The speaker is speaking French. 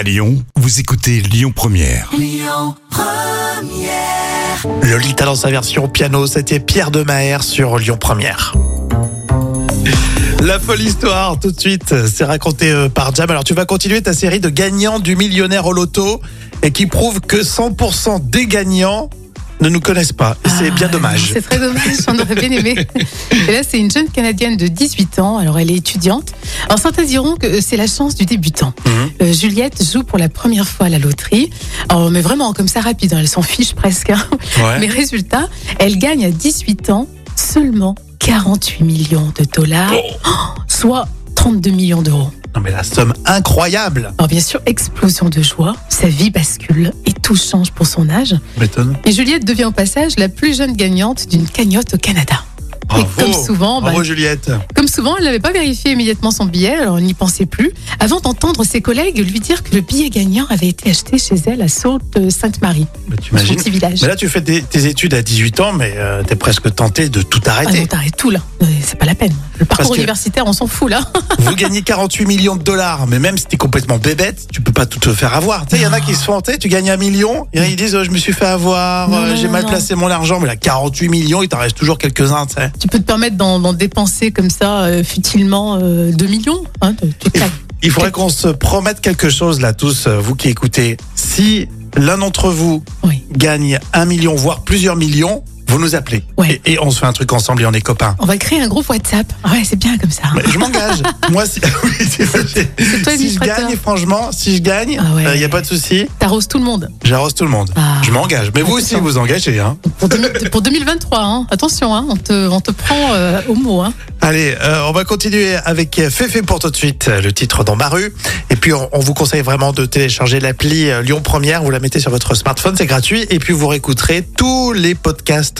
À Lyon, vous écoutez Lyon Première. Lolita dans sa version piano, c'était Pierre de Maher sur Lyon Première. La folle histoire, tout de suite, c'est raconté euh, par Jam. Alors tu vas continuer ta série de gagnants du millionnaire au loto et qui prouve que 100% des gagnants ne nous connaissent pas. C'est bien Ah, dommage. C'est très dommage, j'en aurais bien aimé. Et là, c'est une jeune Canadienne de 18 ans, alors elle est étudiante. Alors certains diront que c'est la chance du débutant. Mhm. Euh, Juliette joue pour la première fois à la loterie. Alors, mais vraiment, comme ça, rapide, hein, elle s'en fiche presque. hein. Ouais. Mais résultat, elle gagne à 18 ans seulement 48 millions de dollars, Oh, soit 32 millions d'euros. Non mais la somme incroyable. Alors bien sûr, explosion de joie, sa vie bascule et tout change pour son âge. M'étonne. Et Juliette devient au passage la plus jeune gagnante d'une cagnotte au Canada. Bravo. Et comme souvent, bah, Juliette. comme souvent, elle n'avait pas vérifié immédiatement son billet, alors elle n'y pensait plus, avant d'entendre ses collègues lui dire que le billet gagnant avait été acheté chez elle à Sault-Sainte-Marie, Mais son t'imagines petit village. Mais là tu fais tes, tes études à 18 ans, mais euh, t'es presque tenté de tout Ah arrêter. non, t'arrêtes tout là, c'est pas la peine. Le parcours universitaire, on s'en fout là. Vous gagnez 48 millions de dollars, mais même si t'es complètement bébête, tu peux pas tout te faire avoir. Tu sais, il y en a qui se font, tu gagnes un million, et ils disent, oh, je me suis fait avoir, euh, j'ai mal non. placé mon argent, mais là, 48 millions, il t'en reste toujours quelques-uns, tu sais. Tu peux te permettre d'en dépenser comme ça, euh, futilement, euh, 2 millions. Hein, tu. Il faudrait qu'on se promette quelque chose, là, tous, euh, vous qui écoutez. Si l'un d'entre vous Oui. gagne un million, voire plusieurs millions, vous nous appelez. Ouais. Et, et on se fait un truc ensemble et on est copains. On va créer un groupe WhatsApp. Ouais, c'est bien comme ça. Mais je m'engage. Moi, si, oui, c'est- toi si je gagne, franchement, si je gagne, il Ah ouais. n'y a pas de souci, T'arroses tout le monde. j'arrose tout le monde. Ah. Je m'engage. Mais vous aussi, vous engagez. Hein. Pour, 2000 pour 2023, hein. attention, hein, on, te, on te prend euh, au mot. Hein. Allez, euh, on va continuer avec Féfé pour tout de suite, euh, le titre dans ma rue. Et puis, on, on vous conseille vraiment de télécharger l'appli euh, Lyon Première. Vous la mettez sur votre smartphone, c'est gratuit. Et puis, vous réécouterez tous les podcasts